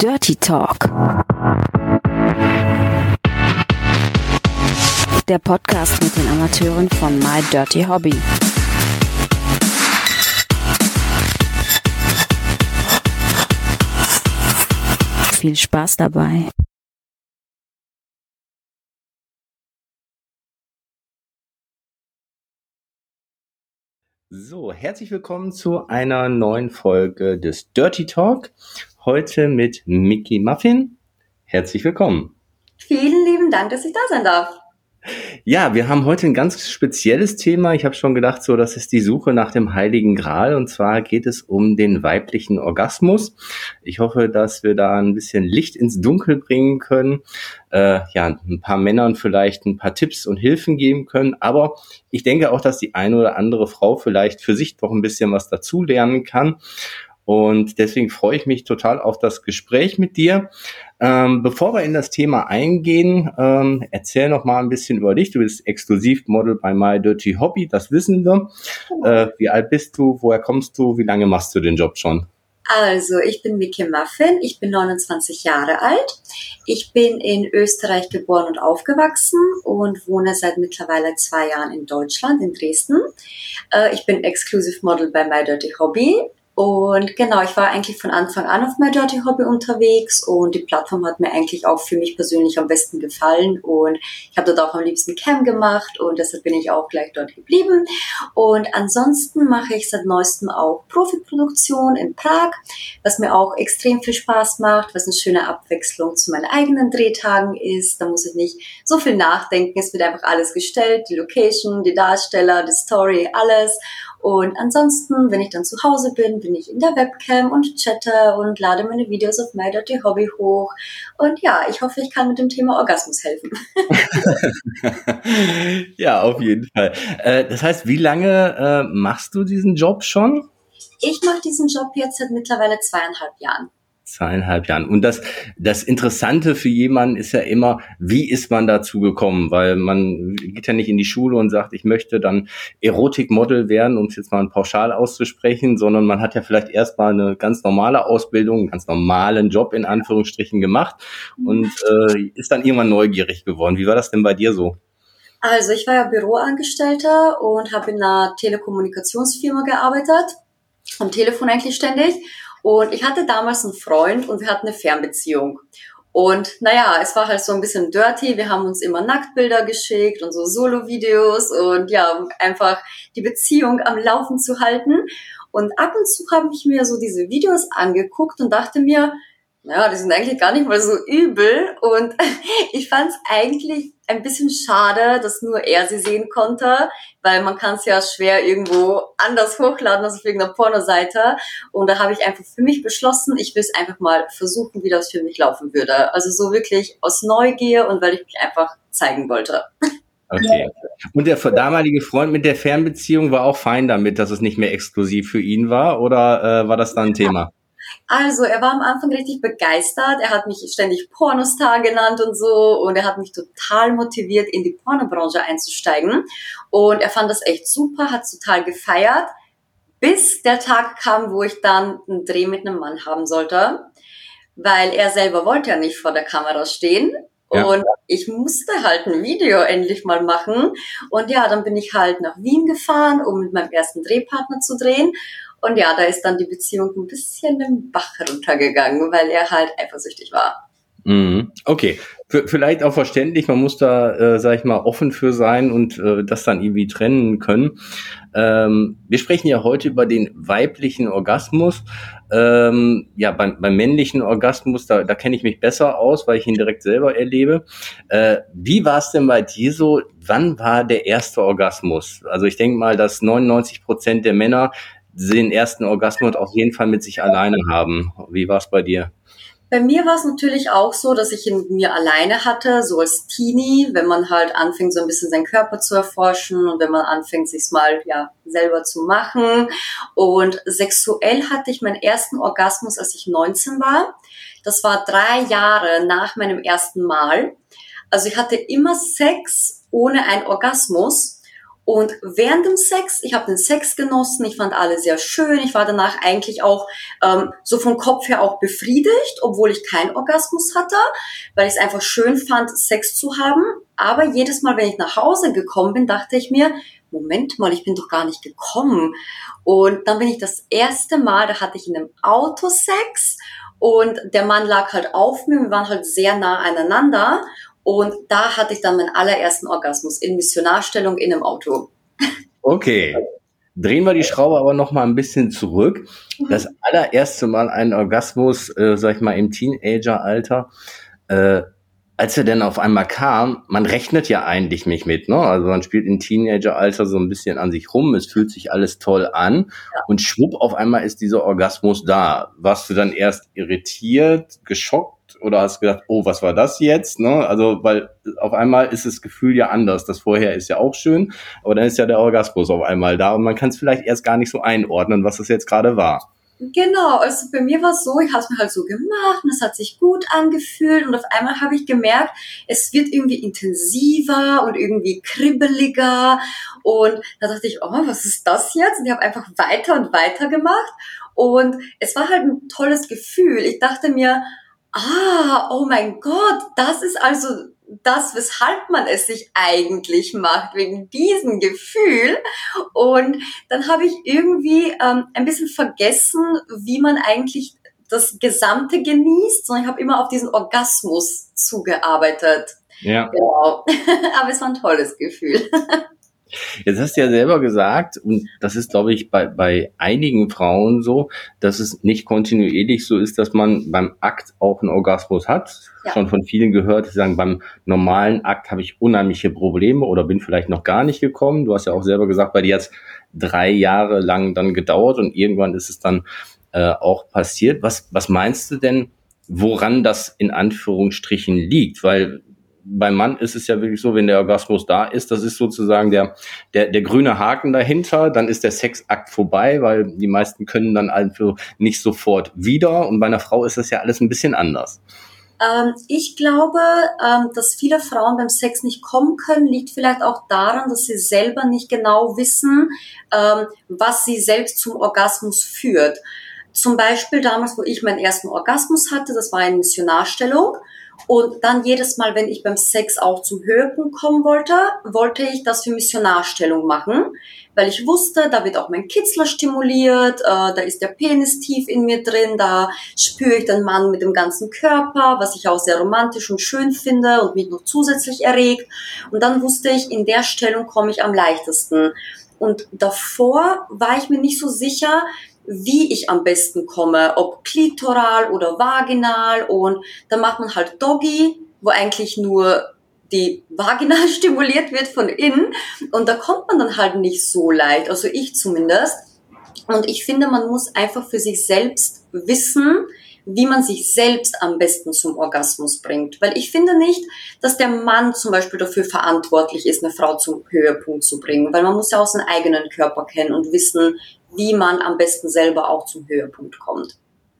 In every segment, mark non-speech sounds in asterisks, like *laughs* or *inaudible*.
Dirty Talk. Der Podcast mit den Amateuren von My Dirty Hobby. Viel Spaß dabei. So, herzlich willkommen zu einer neuen Folge des Dirty Talk. Heute mit Mickey Muffin. Herzlich willkommen. Vielen lieben Dank, dass ich da sein darf. Ja, wir haben heute ein ganz spezielles Thema. Ich habe schon gedacht, so, das ist die Suche nach dem Heiligen Gral. Und zwar geht es um den weiblichen Orgasmus. Ich hoffe, dass wir da ein bisschen Licht ins Dunkel bringen können. Äh, ja, ein paar Männern vielleicht ein paar Tipps und Hilfen geben können. Aber ich denke auch, dass die eine oder andere Frau vielleicht für sich doch ein bisschen was dazu lernen kann. Und deswegen freue ich mich total auf das Gespräch mit dir. Ähm, bevor wir in das Thema eingehen, ähm, erzähl noch mal ein bisschen über dich. Du bist Exklusivmodel bei My Dirty Hobby, das wissen wir. Äh, wie alt bist du? Woher kommst du? Wie lange machst du den Job schon? Also, ich bin Mickey Muffin, ich bin 29 Jahre alt. Ich bin in Österreich geboren und aufgewachsen und wohne seit mittlerweile zwei Jahren in Deutschland, in Dresden. Äh, ich bin Exclusive Model bei My Dirty Hobby. Und genau, ich war eigentlich von Anfang an auf My Dirty Hobby unterwegs und die Plattform hat mir eigentlich auch für mich persönlich am besten gefallen und ich habe dort auch am liebsten Cam gemacht und deshalb bin ich auch gleich dort geblieben. Und ansonsten mache ich seit neuestem auch Profiproduktion in Prag, was mir auch extrem viel Spaß macht, was eine schöne Abwechslung zu meinen eigenen Drehtagen ist. Da muss ich nicht so viel nachdenken, es wird einfach alles gestellt, die Location, die Darsteller, die Story, alles. Und ansonsten, wenn ich dann zu Hause bin, bin ich in der Webcam und chatte und lade meine Videos auf My Dirty Hobby hoch. Und ja, ich hoffe, ich kann mit dem Thema Orgasmus helfen. *laughs* *laughs* ja, auf jeden Fall. Äh, das heißt, wie lange äh, machst du diesen Job schon? Ich mache diesen Job jetzt seit mittlerweile zweieinhalb Jahren zweieinhalb Jahren. Und das, das Interessante für jemanden ist ja immer, wie ist man dazu gekommen? Weil man geht ja nicht in die Schule und sagt, ich möchte dann Erotikmodel werden, um es jetzt mal pauschal auszusprechen, sondern man hat ja vielleicht erstmal eine ganz normale Ausbildung, einen ganz normalen Job in Anführungsstrichen gemacht und äh, ist dann irgendwann neugierig geworden. Wie war das denn bei dir so? Also ich war ja Büroangestellter und habe in einer Telekommunikationsfirma gearbeitet, am Telefon eigentlich ständig. Und ich hatte damals einen Freund und wir hatten eine Fernbeziehung. Und naja, es war halt so ein bisschen dirty. Wir haben uns immer Nacktbilder geschickt und so Solo-Videos und ja, einfach die Beziehung am Laufen zu halten. Und ab und zu habe ich mir so diese Videos angeguckt und dachte mir, naja, die sind eigentlich gar nicht mal so übel. Und *laughs* ich fand es eigentlich ein bisschen schade, dass nur er sie sehen konnte, weil man kann es ja schwer irgendwo anders hochladen als auf irgendeiner Pornoseite. Und da habe ich einfach für mich beschlossen, ich will es einfach mal versuchen, wie das für mich laufen würde. Also so wirklich aus Neugier und weil ich mich einfach zeigen wollte. Okay. Und der damalige Freund mit der Fernbeziehung war auch fein damit, dass es nicht mehr exklusiv für ihn war, oder äh, war das dann ein Thema? Also, er war am Anfang richtig begeistert. Er hat mich ständig Pornostar genannt und so. Und er hat mich total motiviert, in die Pornobranche einzusteigen. Und er fand das echt super, hat total gefeiert. Bis der Tag kam, wo ich dann einen Dreh mit einem Mann haben sollte. Weil er selber wollte ja nicht vor der Kamera stehen. Ja. Und ich musste halt ein Video endlich mal machen. Und ja, dann bin ich halt nach Wien gefahren, um mit meinem ersten Drehpartner zu drehen. Und ja, da ist dann die Beziehung ein bisschen im Bach runtergegangen, weil er halt eifersüchtig war. Mhm. Okay, v vielleicht auch verständlich, man muss da, äh, sag ich mal, offen für sein und äh, das dann irgendwie trennen können. Ähm, wir sprechen ja heute über den weiblichen Orgasmus. Ähm, ja, beim, beim männlichen Orgasmus, da, da kenne ich mich besser aus, weil ich ihn direkt selber erlebe. Äh, wie war es denn bei dir so? Wann war der erste Orgasmus? Also ich denke mal, dass 99 Prozent der Männer den ersten Orgasmus auf jeden Fall mit sich alleine haben. Wie war es bei dir? Bei mir war es natürlich auch so, dass ich ihn mir alleine hatte, so als Teenie, wenn man halt anfängt, so ein bisschen seinen Körper zu erforschen und wenn man anfängt, sich mal ja selber zu machen. Und sexuell hatte ich meinen ersten Orgasmus, als ich 19 war. Das war drei Jahre nach meinem ersten Mal. Also ich hatte immer Sex ohne einen Orgasmus Und während dem Sex, ich habe den Sex genossen, ich fand alle sehr schön, ich war danach eigentlich auch ähm, so vom Kopf her auch befriedigt, obwohl ich keinen Orgasmus hatte, weil ich es einfach schön fand, Sex zu haben. Aber jedes Mal, wenn ich nach Hause gekommen bin, dachte ich mir, Moment mal, ich bin doch gar nicht gekommen. Und dann bin ich das erste Mal, da hatte ich in einem Auto Sex und der Mann lag halt auf mir, wir waren halt sehr nah aneinander und da hatte ich dann meinen allerersten Orgasmus in Missionarstellung in einem Auto. Okay. Drehen wir die Schraube aber noch mal ein bisschen zurück. Das allererste Mal einen Orgasmus, äh, sag ich mal, im Teenageralter. Äh, als er denn auf einmal kam, man rechnet ja eigentlich nicht mit, ne? Also man spielt im Teenageralter so ein bisschen an sich rum, es fühlt sich alles toll an ja. und schwupp auf einmal ist dieser Orgasmus da. Warst du dann erst irritiert, geschockt oder hast gedacht, oh, was war das jetzt? Ne? Also, weil auf einmal ist das Gefühl ja anders. Das vorher ist ja auch schön, aber dann ist ja der Orgasmus auf einmal da und man kann es vielleicht erst gar nicht so einordnen, was das jetzt gerade war. Genau, also bei mir war es so, ich habe es mir halt so gemacht und es hat sich gut angefühlt und auf einmal habe ich gemerkt, es wird irgendwie intensiver und irgendwie kribbeliger und da dachte ich, oh, was ist das jetzt? Und ich habe einfach weiter und weiter gemacht und es war halt ein tolles Gefühl. Ich dachte mir, ah, oh mein Gott, das ist also das, weshalb man es sich eigentlich macht, wegen diesem Gefühl. Und dann habe ich irgendwie ähm, ein bisschen vergessen, wie man eigentlich das Gesamte genießt, sondern ich habe immer auf diesen Orgasmus zugearbeitet. Ja. Genau. *laughs* Aber es war ein tolles Gefühl. *laughs* Jetzt hast du ja selber gesagt, und das ist, glaube ich, bei, bei einigen Frauen so, dass es nicht kontinuierlich so ist, dass man beim Akt auch einen Orgasmus hat. Ja. Schon von vielen gehört, die sagen, beim normalen Akt habe ich unheimliche Probleme oder bin vielleicht noch gar nicht gekommen. Du hast ja auch selber gesagt, bei dir hat drei Jahre lang dann gedauert und irgendwann ist es dann äh, auch passiert. Was, was meinst du denn, woran das in Anführungsstrichen liegt? Weil beim Mann ist es ja wirklich so, wenn der Orgasmus da ist, das ist sozusagen der, der, der grüne Haken dahinter, dann ist der Sexakt vorbei, weil die meisten können dann also nicht sofort wieder und bei einer Frau ist das ja alles ein bisschen anders. Ähm, ich glaube, ähm, dass viele Frauen beim Sex nicht kommen können, liegt vielleicht auch daran, dass sie selber nicht genau wissen, ähm, was sie selbst zum Orgasmus führt. Zum Beispiel damals, wo ich meinen ersten Orgasmus hatte, das war eine Missionarstellung. Und dann jedes Mal, wenn ich beim Sex auch zum Höhepunkt kommen wollte, wollte ich das für Missionarstellung machen, weil ich wusste, da wird auch mein Kitzler stimuliert, äh, da ist der Penis tief in mir drin, da spüre ich den Mann mit dem ganzen Körper, was ich auch sehr romantisch und schön finde und mich noch zusätzlich erregt. Und dann wusste ich, in der Stellung komme ich am leichtesten. Und davor war ich mir nicht so sicher, wie ich am besten komme, ob klitoral oder vaginal und dann macht man halt Doggy, wo eigentlich nur die Vagina *laughs* stimuliert wird von innen und da kommt man dann halt nicht so leicht, also ich zumindest. Und ich finde, man muss einfach für sich selbst wissen, wie man sich selbst am besten zum Orgasmus bringt. Weil ich finde nicht, dass der Mann zum Beispiel dafür verantwortlich ist, eine Frau zum Höhepunkt zu bringen. Weil man muss ja auch seinen eigenen Körper kennen und wissen, wie man am besten selber auch zum Höhepunkt kommt.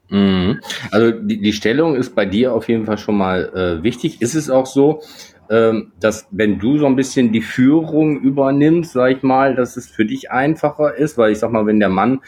Mhm. Also die, die Stellung ist bei dir auf jeden Fall schon mal äh, wichtig. Ist es auch so, ähm, dass wenn du so ein bisschen die Führung übernimmst, sag ich mal, dass es für dich einfacher ist, weil ich sag mal, wenn der Mann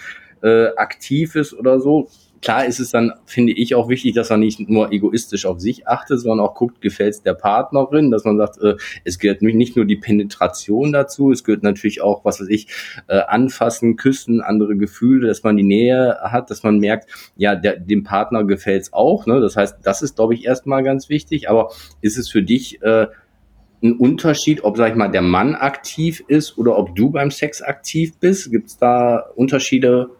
äh, aktiv ist oder so, klar ist es dann, finde ich, auch wichtig, dass er nicht nur egoistisch auf sich achtet, sondern auch guckt, gefällt es der Partnerin, dass man sagt, äh, es gehört nicht nur die Penetration dazu, es gehört natürlich auch, was weiß ich, äh, anfassen, küssen, andere Gefühle, dass man die Nähe hat, dass man merkt, ja, der, dem Partner gefällt es auch. Ne? Das heißt, das ist, glaube ich, erstmal ganz wichtig. Aber ist es für dich äh, ein Unterschied, ob, sag ich mal, der Mann aktiv ist oder ob du beim Sex aktiv bist? Gibt es da Unterschiede?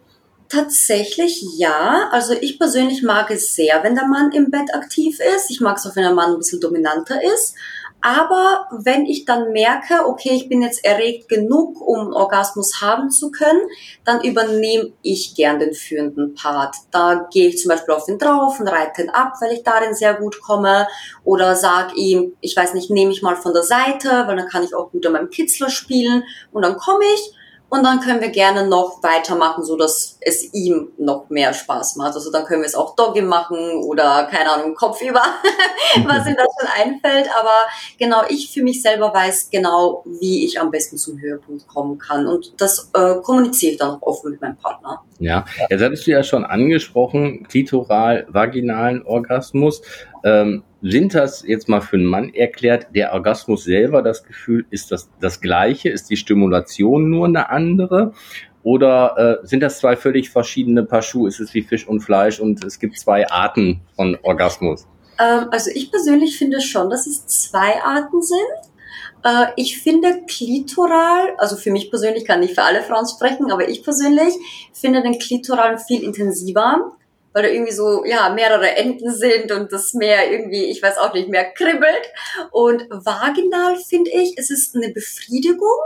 Tatsächlich ja. Also ich persönlich mag es sehr, wenn der Mann im Bett aktiv ist. Ich mag es auch, wenn der Mann ein bisschen dominanter ist. Aber wenn ich dann merke, okay, ich bin jetzt erregt genug, um Orgasmus haben zu können, dann übernehme ich gern den führenden Part. Da gehe ich zum Beispiel auf ihn drauf und reite ihn ab, weil ich darin sehr gut komme. Oder sag ihm, ich weiß nicht, nehme ich mal von der Seite, weil dann kann ich auch gut an meinem Kitzler spielen. Und dann komme ich und dann können wir gerne noch weitermachen, so dass es ihm noch mehr Spaß macht. Also dann können wir es auch Doggy machen oder keine Ahnung, Kopf über, *laughs* was ihm da schon einfällt. Aber genau, ich für mich selber weiß genau, wie ich am besten zum Höhepunkt kommen kann. Und das äh, kommuniziere ich dann auch offen mit meinem Partner. Ja, jetzt hattest du ja schon angesprochen, klitoral, vaginalen Orgasmus. Ähm, sind das jetzt mal für einen Mann erklärt, der Orgasmus selber, das Gefühl, ist das das gleiche? Ist die Stimulation nur eine andere? Oder äh, sind das zwei völlig verschiedene Paar Schuhe? Ist es wie Fisch und Fleisch und es gibt zwei Arten von Orgasmus? Ähm, also ich persönlich finde schon, dass es zwei Arten sind. Äh, ich finde klitoral, also für mich persönlich kann ich für alle Frauen sprechen, aber ich persönlich finde den klitoral viel intensiver, weil da irgendwie so, ja, mehrere Enden sind und das mehr irgendwie, ich weiß auch nicht, mehr kribbelt. Und vaginal finde ich, es ist eine Befriedigung,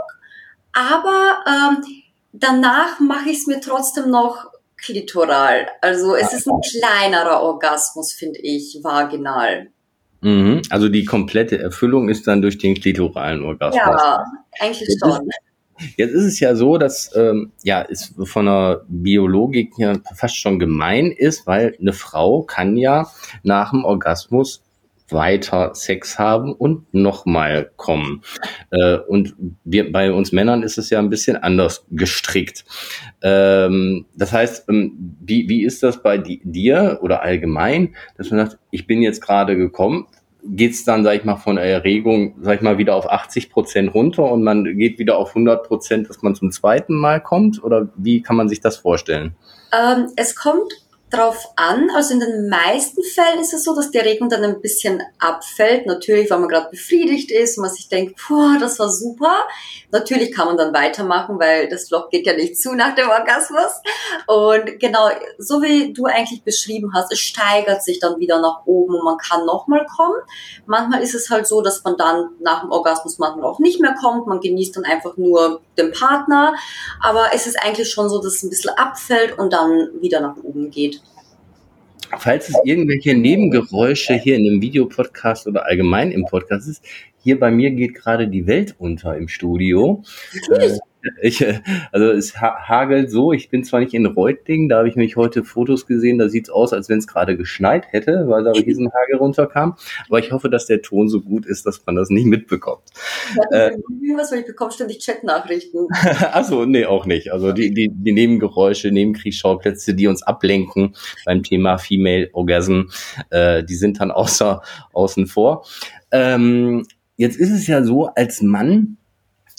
aber ähm, danach mache ich es mir trotzdem noch klitoral. Also es ist ein kleinerer Orgasmus, finde ich, vaginal. Mhm. Also die komplette Erfüllung ist dann durch den klitoralen Orgasmus. Ja, eigentlich schon. Jetzt ist es ja so, dass ähm, ja es von der Biologik her fast schon gemein ist, weil eine Frau kann ja nach dem Orgasmus weiter Sex haben und nochmal kommen. Äh, und wir, bei uns Männern ist es ja ein bisschen anders gestrickt. Ähm, das heißt, ähm, wie, wie ist das bei dir oder allgemein, dass man sagt, ich bin jetzt gerade gekommen, geht's dann, sag ich mal, von Erregung, sag ich mal, wieder auf 80 Prozent runter und man geht wieder auf 100 Prozent, dass man zum zweiten Mal kommt? Oder wie kann man sich das vorstellen? Ähm, es kommt drauf an. Also in den meisten Fällen ist es so, dass die Erregung dann ein bisschen abfällt. Natürlich, weil man gerade befriedigt ist und man sich denkt, boah, das war super. Natürlich kann man dann weitermachen, weil das Loch geht ja nicht zu nach dem Orgasmus. Und genau, so wie du eigentlich beschrieben hast, es steigert sich dann wieder nach oben und man kann nochmal kommen. Manchmal ist es halt so, dass man dann nach dem Orgasmus manchmal auch nicht mehr kommt. Man genießt dann einfach nur den Partner. Aber es ist eigentlich schon so, dass es ein bisschen abfällt und dann wieder nach oben geht. Falls es irgendwelche Nebengeräusche hier in dem Videopodcast oder allgemein im Podcast ist, hier bei mir geht gerade die Welt unter im Studio. Natürlich. Ich, also es hagelt so, ich bin zwar nicht in Reutlingen, da habe ich mich heute Fotos gesehen, da sieht es aus, als wenn es gerade geschneit hätte, weil da Riesenhagel runterkam. Aber ich hoffe, dass der Ton so gut ist, dass man das nicht mitbekommt. Äh, was, weil ich bekomme ständig Chatnachrichten. *laughs* Achso, nee, auch nicht. Also die, die, die Nebengeräusche, Nebenkriegsschauplätze, die uns ablenken beim Thema Female Orgasm, äh, die sind dann *laughs* außer, außen vor. Ähm, jetzt ist es ja so, als Mann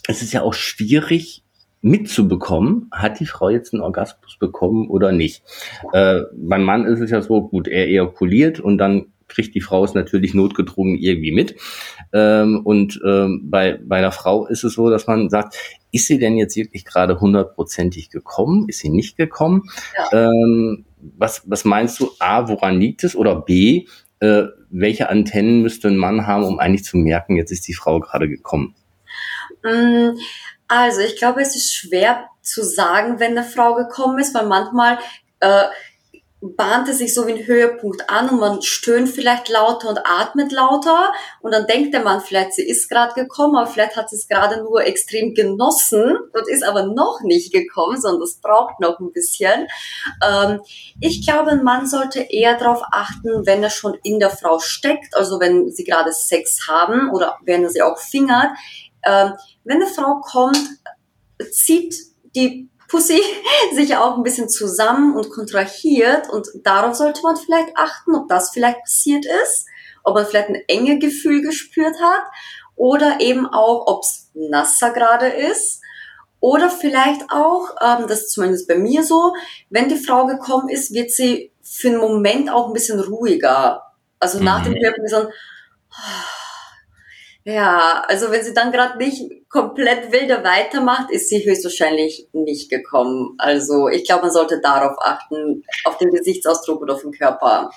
es ist ja auch schwierig mitzubekommen, hat die Frau jetzt einen Orgasmus bekommen oder nicht. Äh, beim Mann ist es ja so, gut, er ejakuliert und dann kriegt die Frau es natürlich notgedrungen irgendwie mit. Ähm, und ähm, bei, bei der Frau ist es so, dass man sagt, ist sie denn jetzt wirklich gerade hundertprozentig gekommen? Ist sie nicht gekommen? Ja. Ähm, was, was meinst du? A, woran liegt es? Oder B, äh, welche Antennen müsste ein Mann haben, um eigentlich zu merken, jetzt ist die Frau gerade gekommen? Mm, also, ich glaube, es ist schwer zu sagen, wenn eine Frau gekommen ist, weil manchmal äh, bahnt es sich so wie ein Höhepunkt an und man stöhnt vielleicht lauter und atmet lauter und dann denkt der Mann vielleicht, sie ist gerade gekommen, aber vielleicht hat sie es gerade nur extrem genossen und ist aber noch nicht gekommen, sondern das braucht noch ein bisschen. Ähm, ich glaube, ein Mann sollte eher darauf achten, wenn er schon in der Frau steckt, also wenn sie gerade Sex haben oder wenn er sie auch fingert, ähm, wenn eine Frau kommt, zieht die Pussy *laughs* sich auch ein bisschen zusammen und kontrahiert und darauf sollte man vielleicht achten, ob das vielleicht passiert ist, ob man vielleicht ein enge Gefühl gespürt hat oder eben auch, ob es nasser gerade ist oder vielleicht auch, ähm, das ist zumindest bei mir so, wenn die Frau gekommen ist, wird sie für einen Moment auch ein bisschen ruhiger. Also nach dem Hören mhm. so ein ja, also wenn sie dann gerade nicht komplett wilde weitermacht, ist sie höchstwahrscheinlich nicht gekommen. Also ich glaube, man sollte darauf achten, auf den Gesichtsausdruck oder auf den Körper.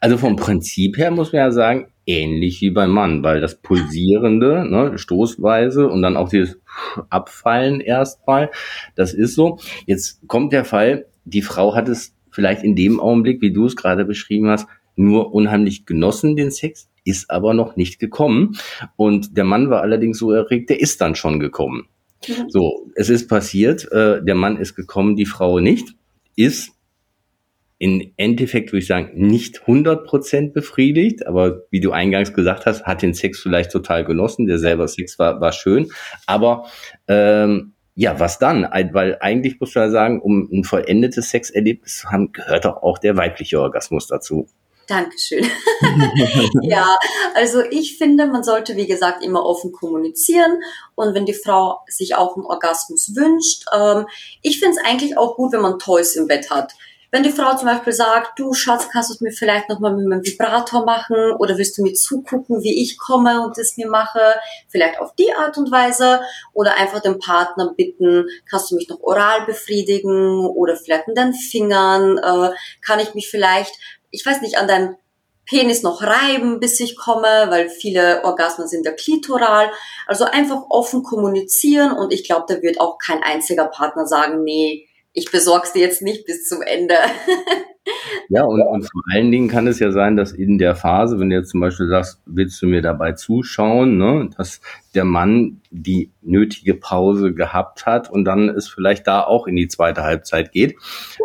Also vom Prinzip her muss man ja sagen, ähnlich wie beim Mann, weil das Pulsierende, ne, Stoßweise und dann auch dieses Abfallen erstmal, das ist so. Jetzt kommt der Fall, die Frau hat es vielleicht in dem Augenblick, wie du es gerade beschrieben hast, nur unheimlich genossen, den Sex, ist aber noch nicht gekommen. Und der Mann war allerdings so erregt, der ist dann schon gekommen. So, es ist passiert, äh, der Mann ist gekommen, die Frau nicht. ist im Endeffekt, würde ich sagen, nicht 100% befriedigt, aber wie du eingangs gesagt hast, hat den Sex vielleicht total genossen, der selber Sex war, war schön, aber ähm, ja, was dann? Weil eigentlich muss man ja sagen, um ein vollendetes Sexerlebnis zu haben, gehört doch auch der weibliche Orgasmus dazu. Dankeschön. *laughs* *laughs* ja, also ich finde, man sollte, wie gesagt, immer offen kommunizieren. Und wenn die Frau sich auch einen Orgasmus wünscht, ähm, ich finde es eigentlich auch gut, wenn man Toys im Bett hat. Wenn die Frau zum Beispiel sagt, du Schatz, kannst du es mir vielleicht nochmal mit meinem Vibrator machen oder willst du mir zugucken, wie ich komme und es mir mache, vielleicht auf die Art und Weise oder einfach den Partner bitten, kannst du mich noch oral befriedigen oder vielleicht mit deinen Fingern, äh, kann ich mich vielleicht, ich weiß nicht, an deinem Penis noch reiben, bis ich komme, weil viele Orgasmen sind der Klitoral. Also einfach offen kommunizieren und ich glaube, da wird auch kein einziger Partner sagen, nee, ich besorg's dir jetzt nicht bis zum Ende. *laughs* ja, und, und vor allen Dingen kann es ja sein, dass in der Phase, wenn du jetzt zum Beispiel sagst, willst du mir dabei zuschauen, ne, dass der Mann die nötige Pause gehabt hat und dann es vielleicht da auch in die zweite Halbzeit geht.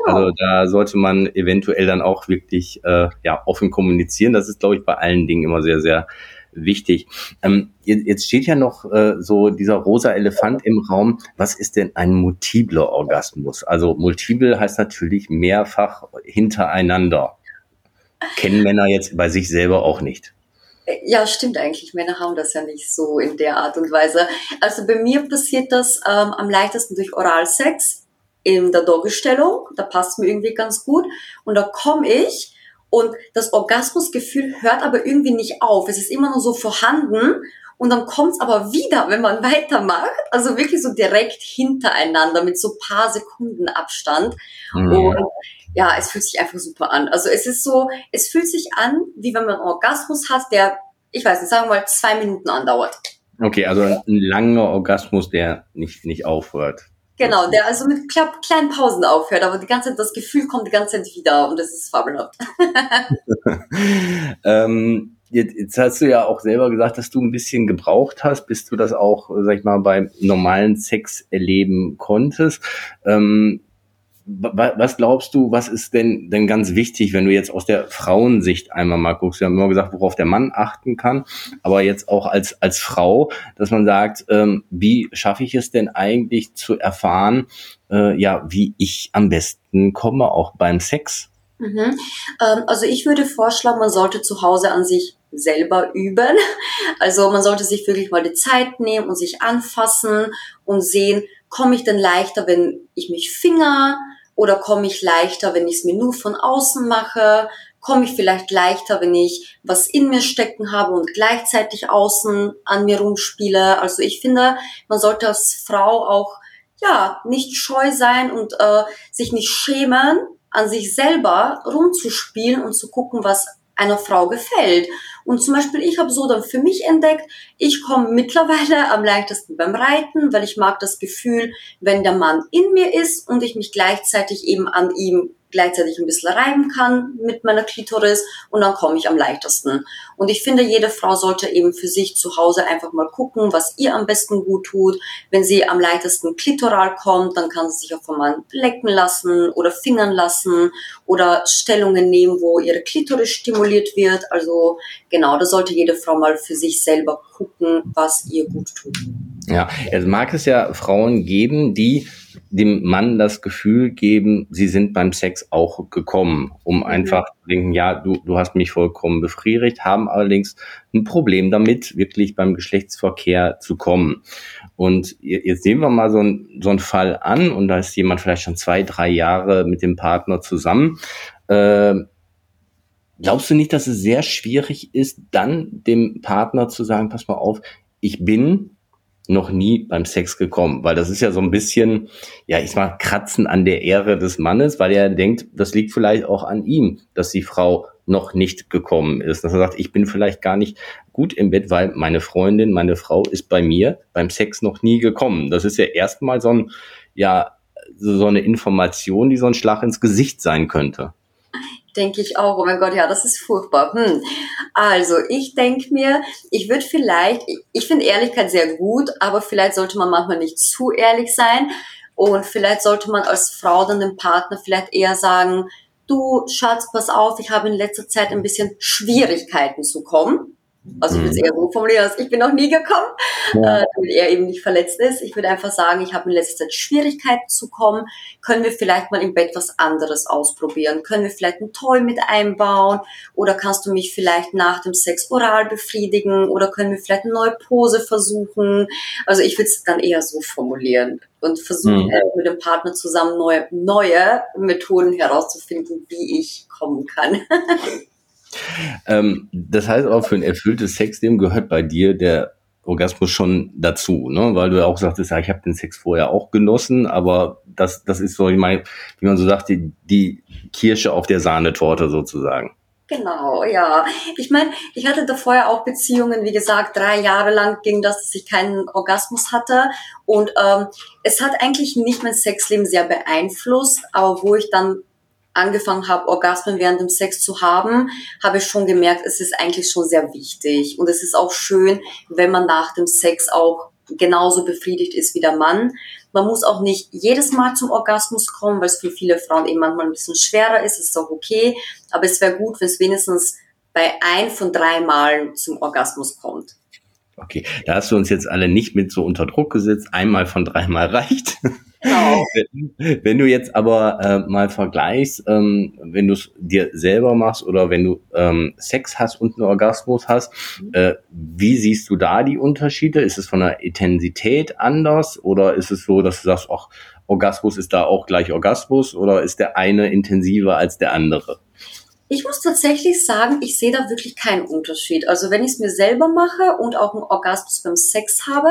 Ja. Also da sollte man eventuell dann auch wirklich äh, ja offen kommunizieren. Das ist, glaube ich, bei allen Dingen immer sehr, sehr wichtig. Ähm, jetzt steht ja noch äh, so dieser rosa Elefant im Raum. Was ist denn ein multipler Orgasmus? Also multiple heißt natürlich mehrfach hintereinander. Kennen Männer jetzt bei sich selber auch nicht. Ja, stimmt eigentlich. Männer haben das ja nicht so in der Art und Weise. Also bei mir passiert das ähm, am leichtesten durch Oralsex in der Doggestellung. Da passt mir irgendwie ganz gut. Und da komme ich und das Orgasmusgefühl hört aber irgendwie nicht auf. Es ist immer nur so vorhanden und dann kommt es aber wieder, wenn man *laughs* weitermacht. Also wirklich so direkt hintereinander mit so paar Sekunden Abstand. Mhm. Und ja, es fühlt sich einfach super an. Also es ist so, es fühlt sich an, wie wenn man einen Orgasmus hat, der, ich weiß nicht, sagen wir mal zwei Minuten andauert. Okay, also ein langer Orgasmus, der nicht, nicht aufhört. Genau, der also mit kleinen Pausen aufhört, aber die ganze Zeit, das Gefühl kommt die ganze Zeit wieder und das ist fabelhaft. *laughs* ähm, jetzt, jetzt hast du ja auch selber gesagt, dass du ein bisschen gebraucht hast, bis du das auch, sag ich mal, beim normalen Sex erleben konntest. Ähm, was glaubst du, was ist denn, denn ganz wichtig, wenn du jetzt aus der Frauensicht einmal mal guckst? Wir haben immer gesagt, worauf der Mann achten kann, aber jetzt auch als, als Frau, dass man sagt, ähm, wie schaffe ich es denn eigentlich zu erfahren, äh, ja, wie ich am besten komme, auch beim Sex? Mhm. Ähm, also ich würde vorschlagen, man sollte zu Hause an sich selber üben. *laughs* Also man sollte sich wirklich mal die Zeit nehmen und sich anfassen und sehen, komme ich denn leichter, wenn ich mich finger? Oder komme ich leichter, wenn ich es mir nur von außen mache? Komme ich vielleicht leichter, wenn ich was in mir stecken habe und gleichzeitig außen an mir rumspiele? Also ich finde, man sollte als Frau auch ja nicht scheu sein und äh, sich nicht schämen, an sich selber rumzuspielen und zu gucken, was einer Frau gefällt. Und zum Beispiel, ich habe so dann für mich entdeckt, ich komme mittlerweile am leichtesten beim Reiten, weil ich mag das Gefühl, wenn der Mann in mir ist und ich mich gleichzeitig eben an ihm gleichzeitig ein bisschen reiben kann mit meiner Klitoris und dann komme ich am leichtesten. Und ich finde, jede Frau sollte eben für sich zu Hause einfach mal gucken, was ihr am besten gut tut. Wenn sie am leichtesten klitoral kommt, dann kann sie sich auch vom Mann lecken lassen oder fingern lassen oder Stellungen nehmen, wo ihre Klitoris stimuliert wird. Also genau, da sollte jede Frau mal für sich selber gucken, was ihr gut tut. Ja, es mag es ja Frauen geben, die dem Mann das Gefühl geben, sie sind beim Sex auch gekommen, um mhm. einfach zu denken, ja, du, du hast mich vollkommen befriedigt, haben allerdings ein Problem damit, wirklich beim Geschlechtsverkehr zu kommen. Und jetzt nehmen wir mal so, ein, so einen Fall an und da ist jemand vielleicht schon zwei, drei Jahre mit dem Partner zusammen. Äh, glaubst du nicht, dass es sehr schwierig ist, dann dem Partner zu sagen, pass mal auf, ich bin noch nie beim Sex gekommen, weil das ist ja so ein bisschen, ja, ich mal kratzen an der Ehre des Mannes, weil er denkt, das liegt vielleicht auch an ihm, dass die Frau noch nicht gekommen ist. Dass er sagt, ich bin vielleicht gar nicht gut im Bett, weil meine Freundin, meine Frau ist bei mir beim Sex noch nie gekommen. Das ist ja erstmal so ein, ja, so eine Information, die so ein Schlag ins Gesicht sein könnte denke ich auch, oh mein Gott, ja, das ist furchtbar. Hm. Also, ich denke mir, ich würde vielleicht, ich, finde Ehrlichkeit sehr gut, aber vielleicht sollte man manchmal nicht zu ehrlich sein. Und vielleicht sollte man als Frau dann dem Partner vielleicht eher sagen, du Schatz, pass auf, ich habe in letzter Zeit ein bisschen Schwierigkeiten zu kommen. Also ich würde es mhm. eher so formulieren, als ich bin noch nie gekommen, ja. äh, damit er eben nicht verletzt ist. Ich würde einfach sagen, ich habe in letzter Zeit Schwierigkeiten zu kommen. Können wir vielleicht mal im Bett was anderes ausprobieren? Können wir vielleicht ein Toy mit einbauen? Oder kannst du mich vielleicht nach dem Sex oral befriedigen? Oder können wir vielleicht eine neue Pose versuchen? Also ich würde es dann eher so formulieren und versuchen mhm. mit dem Partner zusammen neue, neue Methoden herauszufinden, wie ich kommen kann. *laughs* Ähm, das heißt auch, für ein erfülltes Sexleben gehört bei dir der Orgasmus schon dazu, ne? weil du ja auch sagtest, ja, ich habe den Sex vorher auch genossen, aber das, das ist so, ich meine, wie man so sagt, die, die Kirsche auf der Sahnetorte sozusagen. Genau, ja. Ich meine, ich hatte da vorher auch Beziehungen, wie gesagt, drei Jahre lang ging das, dass ich keinen Orgasmus hatte. Und ähm, es hat eigentlich nicht mein Sexleben sehr beeinflusst, aber wo ich dann angefangen habe, Orgasmen während dem Sex zu haben, habe ich schon gemerkt, es ist eigentlich schon sehr wichtig. Und es ist auch schön, wenn man nach dem Sex auch genauso befriedigt ist wie der Mann. Man muss auch nicht jedes Mal zum Orgasmus kommen, weil es für viele Frauen eben manchmal ein bisschen schwerer ist. Ist auch okay. Aber es wäre gut, wenn es wenigstens bei ein von drei Malen zum Orgasmus kommt. Okay, da hast du uns jetzt alle nicht mit so unter Druck gesetzt. Einmal von dreimal reicht. Genau. Wenn du jetzt aber äh, mal vergleichst, ähm, wenn du es dir selber machst oder wenn du ähm, Sex hast und einen Orgasmus hast, äh, wie siehst du da die Unterschiede? Ist es von der Intensität anders oder ist es so, dass du sagst, ach, Orgasmus ist da auch gleich Orgasmus oder ist der eine intensiver als der andere? Ich muss tatsächlich sagen, ich sehe da wirklich keinen Unterschied. Also wenn ich es mir selber mache und auch einen Orgasmus beim Sex habe,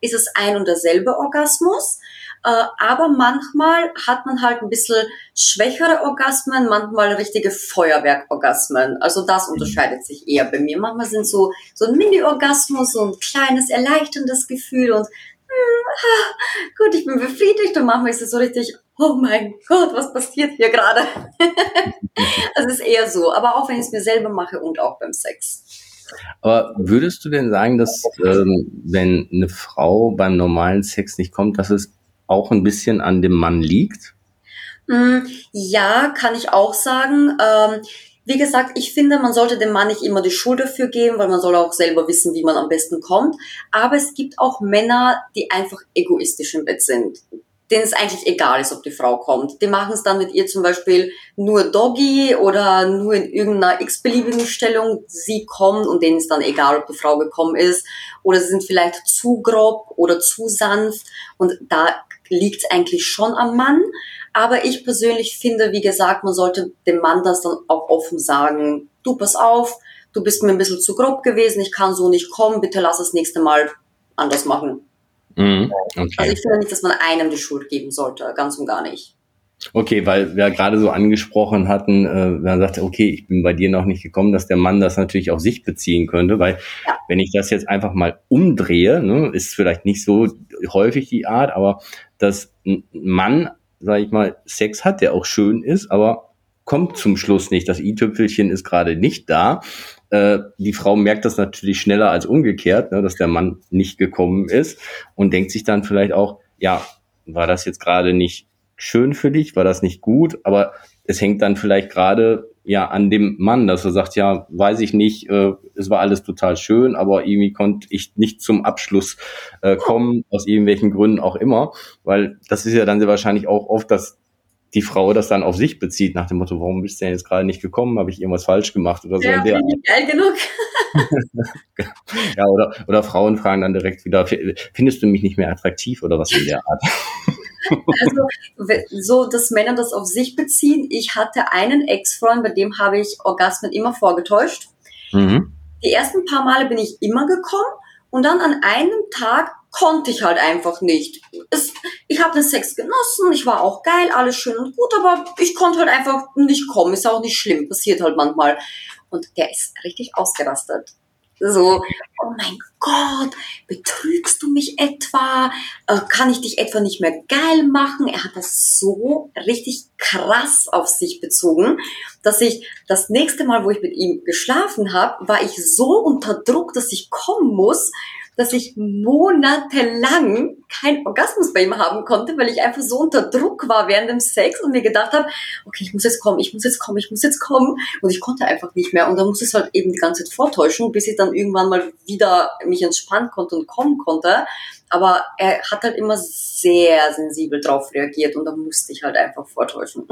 ist es ein und derselbe Orgasmus. Äh, aber manchmal hat man halt ein bisschen schwächere Orgasmen, manchmal richtige Feuerwerkorgasmen. Also das mhm. unterscheidet sich eher bei mir. Manchmal sind so, so ein Mini-Orgasmus, so ein kleines erleichterndes Gefühl und hm, gut, ich bin befriedigt und manchmal ist es so richtig, oh mein Gott, was passiert hier gerade? *laughs* Es ist eher so, aber auch wenn ich es mir selber mache und auch beim Sex. Aber würdest du denn sagen, dass ähm, wenn eine Frau beim normalen Sex nicht kommt, dass es auch ein bisschen an dem Mann liegt? Mm, ja, kann ich auch sagen. Ähm, wie gesagt, ich finde, man sollte dem Mann nicht immer die Schuld dafür geben, weil man soll auch selber wissen, wie man am besten kommt. Aber es gibt auch Männer, die einfach egoistisch im Bett sind denen es eigentlich egal ist, ob die Frau kommt. Die machen es dann mit ihr zum Beispiel nur Doggy oder nur in irgendeiner x-beliebigen Stellung. Sie kommt und denen ist dann egal, ob die Frau gekommen ist. Oder sie sind vielleicht zu grob oder zu sanft. Und da liegt es eigentlich schon am Mann. Aber ich persönlich finde, wie gesagt, man sollte dem Mann das dann auch offen sagen. Du, pass auf, du bist mir ein bisschen zu grob gewesen, ich kann so nicht kommen, bitte lass das nächste Mal anders machen. Mhm, okay. Also ich finde nicht, dass man einem die Schuld geben sollte, ganz und gar nicht. Okay, weil wir gerade so angesprochen hatten, äh, wenn man sagt, okay, ich bin bei dir noch nicht gekommen, dass der Mann das natürlich auf sich beziehen könnte, weil ja. wenn ich das jetzt einfach mal umdrehe, ne, ist vielleicht nicht so häufig die Art, aber dass ein Mann, sag ich mal, Sex hat, der auch schön ist, aber kommt zum Schluss nicht. Das i-Tüpfelchen ist gerade nicht da. Äh, die Frau merkt das natürlich schneller als umgekehrt, ne, dass der Mann nicht gekommen ist und denkt sich dann vielleicht auch, ja, war das jetzt gerade nicht schön für dich, war das nicht gut, aber es hängt dann vielleicht gerade ja an dem Mann, dass er sagt, ja, weiß ich nicht, äh, es war alles total schön, aber irgendwie konnte ich nicht zum Abschluss äh, kommen, aus irgendwelchen Gründen auch immer, weil das ist ja dann sehr wahrscheinlich auch oft das die Frau das dann auf sich bezieht, nach dem Motto, warum bist du denn jetzt gerade nicht gekommen? Habe ich irgendwas falsch gemacht oder so? Ja, bin ich geil genug. *laughs* ja, oder, oder Frauen fragen dann direkt wieder, findest du mich nicht mehr attraktiv oder was in der Art? Also so, dass Männer das auf sich beziehen. Ich hatte einen Ex-Freund, bei dem habe ich Orgasmen immer vorgetäuscht. Mhm. Die ersten paar Male bin ich immer gekommen und dann an einem Tag konnte ich halt einfach nicht. Es, ich habe den Sex genossen, ich war auch geil, alles schön und gut, aber ich konnte halt einfach nicht kommen. Ist auch nicht schlimm, passiert halt manchmal. Und der ist richtig ausgerastet. So, oh mein Gott, betrügst du mich etwa? Äh, kann ich dich etwa nicht mehr geil machen? Er hat das so richtig krass auf sich bezogen, dass ich das nächste Mal, wo ich mit ihm geschlafen habe, war ich so unter Druck, dass ich kommen muss dass ich monatelang keinen Orgasmus bei ihm haben konnte, weil ich einfach so unter Druck war während dem Sex und mir gedacht habe, okay, ich muss jetzt kommen, ich muss jetzt kommen, ich muss jetzt kommen. Und ich konnte einfach nicht mehr. Und dann musste es halt eben die ganze Zeit vortäuschen, bis ich dann irgendwann mal wieder mich entspannen konnte und kommen konnte. Aber er hat halt immer sehr sensibel drauf reagiert und da musste ich halt einfach vortäuschen.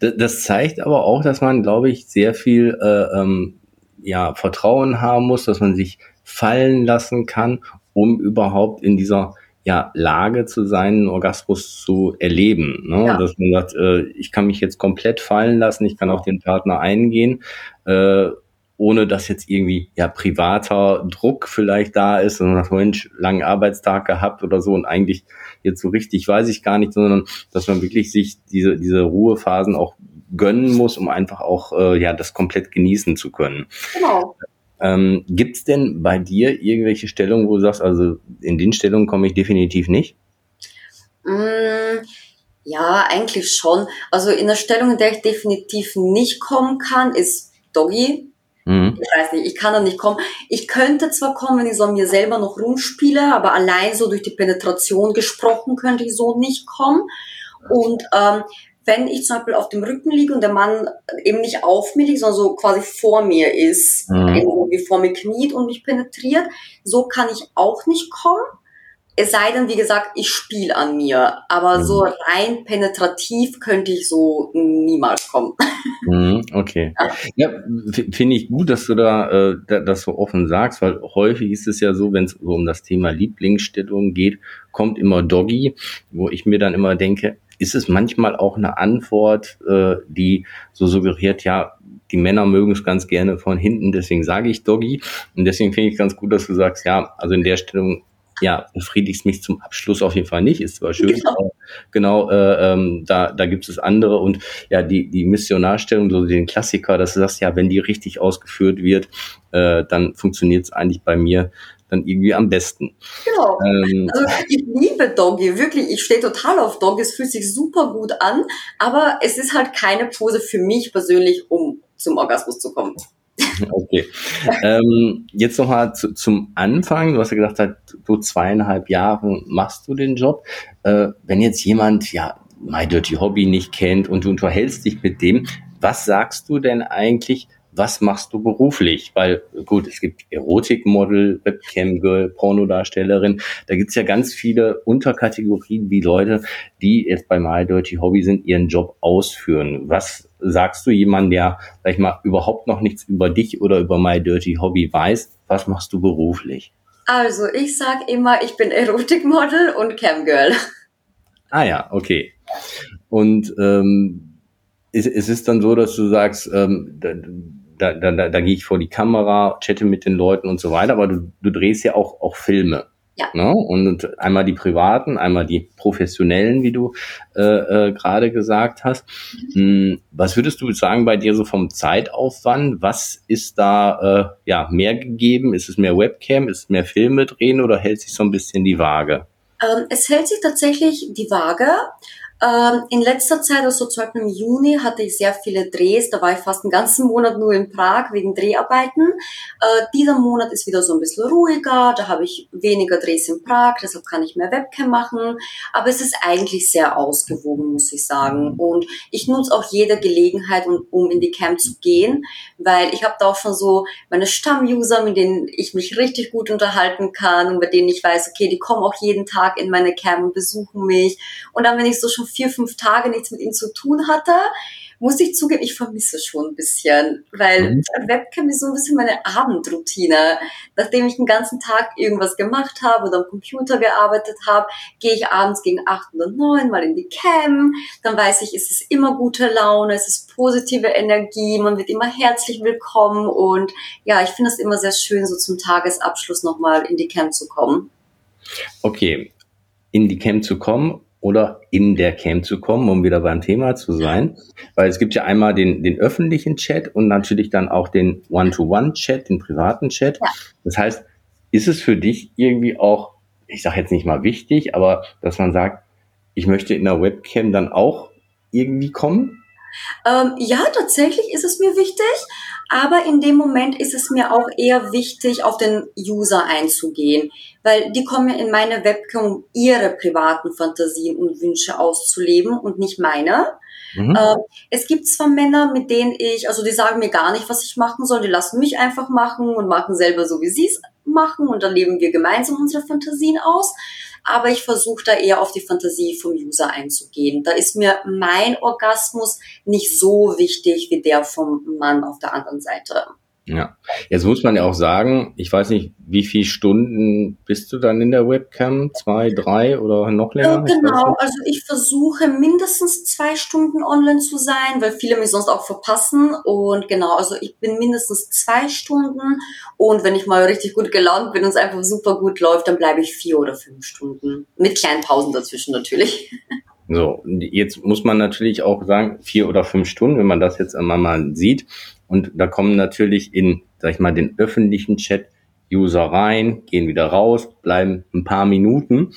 Das zeigt aber auch, dass man, glaube ich, sehr viel äh, ähm, ja, Vertrauen haben muss, dass man sich fallen lassen kann, um überhaupt in dieser ja, Lage zu sein, einen Orgasmus zu erleben. Ne? Ja. Dass man sagt, äh, ich kann mich jetzt komplett fallen lassen, ich kann auf den Partner eingehen, äh, ohne dass jetzt irgendwie ja privater Druck vielleicht da ist und man sagt, Mensch, langen Arbeitstag gehabt oder so und eigentlich jetzt so richtig weiß ich gar nicht, sondern dass man wirklich sich diese, diese Ruhephasen auch gönnen muss, um einfach auch äh, ja das komplett genießen zu können. Genau. Ähm, Gibt es denn bei dir irgendwelche Stellungen, wo du sagst, also in den Stellungen komme ich definitiv nicht? Mm, ja, eigentlich schon. Also in der Stellung, in der ich definitiv nicht kommen kann, ist Doggy. Mhm. Ich weiß nicht, ich kann da nicht kommen. Ich könnte zwar kommen, wenn ich so an mir selber noch rumspiele, aber allein so durch die Penetration gesprochen könnte ich so nicht kommen. Und ähm, wenn ich zum Beispiel auf dem Rücken liege und der Mann eben nicht auf mir liegt, sondern so quasi vor mir ist, mhm. irgendwie vor mir kniet und mich penetriert, so kann ich auch nicht kommen. Es sei denn, wie gesagt, ich spiele an mir. Aber mhm. so rein penetrativ könnte ich so niemals kommen. *laughs* Mhm, okay. Ja, ja finde ich gut, dass du da, äh, das so offen sagst, weil häufig ist es ja so, wenn es so um das Thema Lieblingsstellung geht, kommt immer Doggy, wo ich mir dann immer denke, ist es manchmal auch eine Antwort, äh, die so suggeriert, ja, die Männer mögen es ganz gerne von hinten, deswegen sage ich Doggy. Und deswegen finde ich ganz gut, dass du sagst, ja, also in der Stellung ja, befriedigt mich zum Abschluss auf jeden Fall nicht. Ist zwar schön, genau, aber genau äh, ähm, da, da gibt es andere. Und ja, die, die Missionarstellung, so den Klassiker, dass du sagst, ja, wenn die richtig ausgeführt wird, äh, dann funktioniert es eigentlich bei mir dann irgendwie am besten. Genau. Ähm, also ich liebe Doggy, wirklich. Ich stehe total auf Doggy. Es fühlt sich super gut an, aber es ist halt keine Pose für mich persönlich, um zum Orgasmus zu kommen. *laughs* Okay. ähm, jetzt nochmal zu, zum Anfang. Du hast ja gesagt, seit zweieinhalb Jahren machst du den Job. Äh, wenn jetzt jemand ja My Dirty Hobby nicht kennt und du unterhältst dich mit dem, was sagst du denn eigentlich, was machst du beruflich? Weil gut, es gibt Erotikmodel, Webcam-Girl, Pornodarstellerin. Da gibt's ja ganz viele Unterkategorien, wie Leute, die jetzt bei My Dirty Hobby sind, ihren Job ausführen. Was sagst du jemand, der, sag ich mal, überhaupt noch nichts über dich oder über My Dirty Hobby weiß? Was machst du beruflich? Also, ich sag immer, ich bin Erotikmodel und Camgirl. Ah ja, okay. Und ähm, ist, ist es dann so, dass du sagst, ähm, da, da, da, da gehe ich vor die Kamera, chatte mit den Leuten und so weiter, aber du, du drehst ja auch, auch Filme. Ja. Ne? Und einmal die privaten, einmal die professionellen, wie du äh, äh, gerade gesagt hast. Hm, was würdest du sagen bei dir so vom Zeitaufwand? Was ist da äh, ja mehr gegeben? Ist es mehr Webcam? Ist es mehr Filme drehen oder hält sich so ein bisschen die Waage? Ähm, es hält sich tatsächlich die Waage. Ähm, in letzter Zeit, also zum Beispiel im Juni, hatte ich sehr viele Drehs. Da war ich fast einen ganzen Monat nur in Prag wegen Dreharbeiten. Äh, dieser Monat ist wieder so ein bisschen ruhiger. Da habe ich weniger Drehs in Prag, deshalb kann ich mehr Webcam machen. Aber es ist eigentlich sehr ausgewogen, muss ich sagen. Und ich nutze auch jede Gelegenheit, um, um in die Cam zu gehen, weil ich habe da auch schon so meine Stammuser, mit denen ich mich richtig gut unterhalten kann und bei denen ich weiß, okay, die kommen auch jeden Tag in meine Cam und besuchen mich. Und dann, wenn ich so schon vier, fünf Tage nichts mit ihm zu tun hatte, muss ich zugeben, ich vermisse schon ein bisschen, weil mhm. Webcam ist so ein bisschen meine Abendroutine. Nachdem ich den ganzen Tag irgendwas gemacht habe oder am Computer gearbeitet habe, gehe ich abends gegen acht oder neun mal in die Cam. Dann weiß ich, es ist immer gute Laune, es ist positive Energie, man wird immer herzlich willkommen und ja, ich finde es immer sehr schön, so zum Tagesabschluss nochmal in die Cam zu kommen. Okay, in die Cam zu kommen oder in der Cam zu kommen, um wieder beim Thema zu sein. Weil es gibt ja einmal den, den öffentlichen Chat und natürlich dann auch den One-to-One-Chat, den privaten Chat. Ja. Das heißt, ist es für dich irgendwie auch, ich sage jetzt nicht mal wichtig, aber dass man sagt, ich möchte in der Webcam dann auch irgendwie kommen? Ähm, ja, tatsächlich ist es mir wichtig, aber in dem Moment ist es mir auch eher wichtig, auf den User einzugehen, weil die kommen in meine Webcam, um ihre privaten Fantasien und Wünsche auszuleben und nicht meine. Mhm. Äh, es gibt zwar Männer, mit denen ich, also die sagen mir gar nicht, was ich machen soll, die lassen mich einfach machen und machen selber so, wie sie es machen und dann leben wir gemeinsam unsere Fantasien aus aber ich versuche da eher auf die Fantasie vom User einzugehen. Da ist mir mein Orgasmus nicht so wichtig wie der vom Mann auf der anderen Seite. Ja, jetzt muss man ja auch sagen, ich weiß nicht, wie viele Stunden bist du dann in der Webcam? Zwei, drei oder noch länger? Ja, genau, also ich versuche mindestens zwei Stunden online zu sein, weil viele mich sonst auch verpassen. Und genau, also ich bin mindestens zwei Stunden. Und wenn ich mal richtig gut gelaunt bin und es einfach super gut läuft, dann bleibe ich vier oder fünf Stunden. Mit kleinen Pausen dazwischen natürlich. So, jetzt muss man natürlich auch sagen, vier oder fünf Stunden, wenn man das jetzt einmal mal sieht. Und da kommen natürlich in, sag ich mal, den öffentlichen Chat User rein, gehen wieder raus, bleiben ein paar Minuten.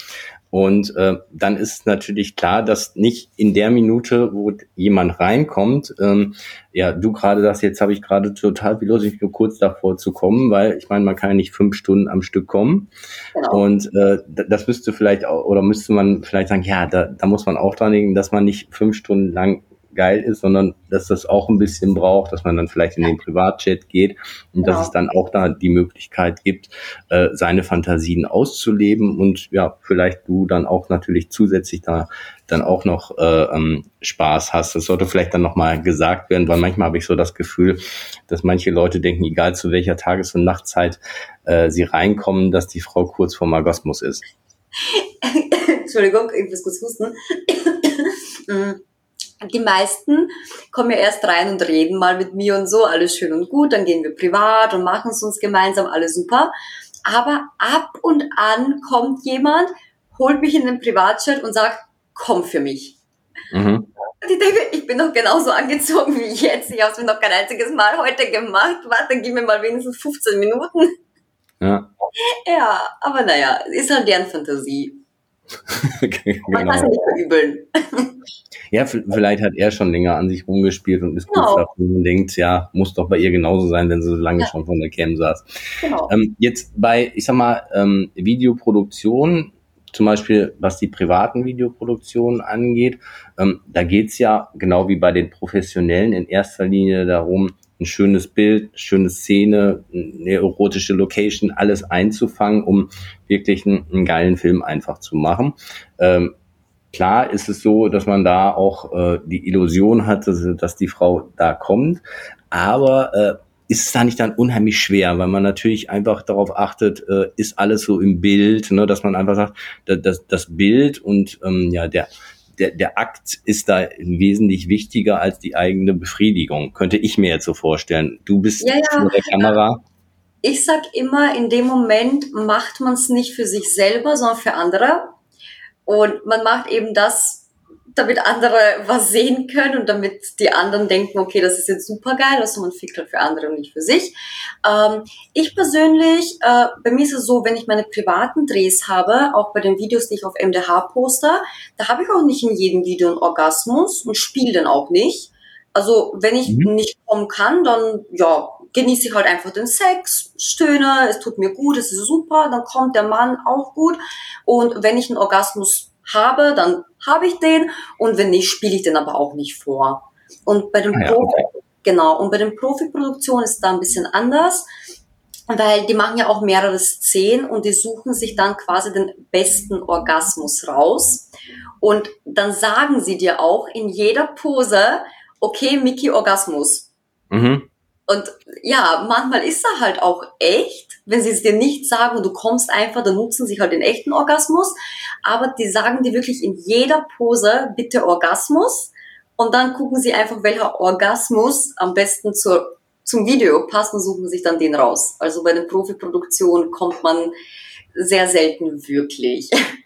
Und äh, dann ist natürlich klar, dass nicht in der Minute, wo jemand reinkommt, ähm, ja, du gerade sagst, jetzt habe ich gerade total viel los, ich bin nur kurz davor zu kommen, weil ich meine, man kann ja nicht fünf Stunden am Stück kommen. Genau. Und äh, das müsste vielleicht auch, oder müsste man vielleicht sagen, ja, da, da muss man auch dran denken, dass man nicht fünf Stunden lang geil ist, sondern dass das auch ein bisschen braucht, dass man dann vielleicht in den Privatchat geht und genau. dass es dann auch da die Möglichkeit gibt, äh, seine Fantasien auszuleben und ja, vielleicht du dann auch natürlich zusätzlich da dann auch noch äh, ähm, Spaß hast. Das sollte vielleicht dann nochmal gesagt werden, weil manchmal habe ich so das Gefühl, dass manche Leute denken, egal zu welcher Tages- und Nachtzeit äh, sie reinkommen, dass die Frau kurz vor Orgasmus ist. *coughs* Entschuldigung, ich muss kurz husten. *coughs* Die meisten kommen ja erst rein und reden mal mit mir und so, alles schön und gut, dann gehen wir privat und machen es uns gemeinsam, alles super. Aber ab und an kommt jemand, holt mich in den Privatchat und sagt, komm für mich. Mhm. Und ich denke, ich bin doch genauso angezogen wie jetzt. Ich habe es mir noch kein einziges Mal heute gemacht. Warte, gib mir mal wenigstens 15 Minuten. Ja. Ja, aber naja, ist halt deren Fantasie. Genau. Man kann es nicht verübeln. Ja, vielleicht hat er schon länger an sich rumgespielt und ist genau. kurz davor und denkt, ja, muss doch bei ihr genauso sein, wenn sie so lange ja. schon von der Cam saß. Genau. Ähm, jetzt bei, ich sag mal, ähm, Videoproduktion, zum Beispiel was die privaten Videoproduktionen angeht, ähm, da geht's ja genau wie bei den professionellen in erster Linie darum, ein schönes Bild, schöne Szene, eine erotische Location, alles einzufangen, um wirklich einen, einen geilen Film einfach zu machen. Ähm, klar ist es so, dass man da auch äh, die Illusion hat, dass, dass, die Frau da kommt, aber äh, ist es da nicht dann unheimlich schwer, weil man natürlich einfach darauf achtet, äh, ist alles so im Bild, ne, dass man einfach sagt, das, das Bild und ähm, ja der der, der Akt ist da wesentlich wichtiger als die eigene Befriedigung. Könnte ich mir jetzt so vorstellen. Du bist ja, ja. vor der Kamera. Ich sag immer, in dem Moment macht man es nicht für sich selber, sondern für andere. Und man macht eben das, damit andere was sehen können und damit die anderen denken, okay, das ist jetzt super geil, also man fickt halt für andere und nicht für sich. Ähm, ich persönlich, äh, bei mir ist es so, wenn ich meine privaten Drehs habe, auch bei den Videos, die ich auf MDH poster, da habe ich auch nicht in jedem Video einen Orgasmus und spiele den auch nicht. Also wenn ich mhm. nicht kommen kann, dann ja, genieße ich halt einfach den Sex, stöhne, es tut mir gut, es ist super, dann kommt der Mann auch gut. Und wenn ich einen Orgasmus habe, dann habe ich den und wenn nicht, spiele ich den aber auch nicht vor. Und bei dem ah, ja, Profi, okay. genau, und bei den Profi-Produktionen ist es da ein bisschen anders, weil die machen ja auch mehrere Szenen und die suchen sich dann quasi den besten Orgasmus raus. Und dann sagen sie dir auch in jeder Pose, okay, Mickey Orgasmus. Mhm. Und ja, manchmal ist er halt auch echt, wenn sie es dir nicht sagen und du kommst einfach, dann nutzen sie halt den echten Orgasmus. Aber die sagen dir wirklich in jeder Pose bitte Orgasmus. Und dann gucken sie einfach, welcher Orgasmus am besten zur, zum Video passt und suchen sich dann den raus. Also bei den Profiproduktionen kommt man sehr selten wirklich. *laughs*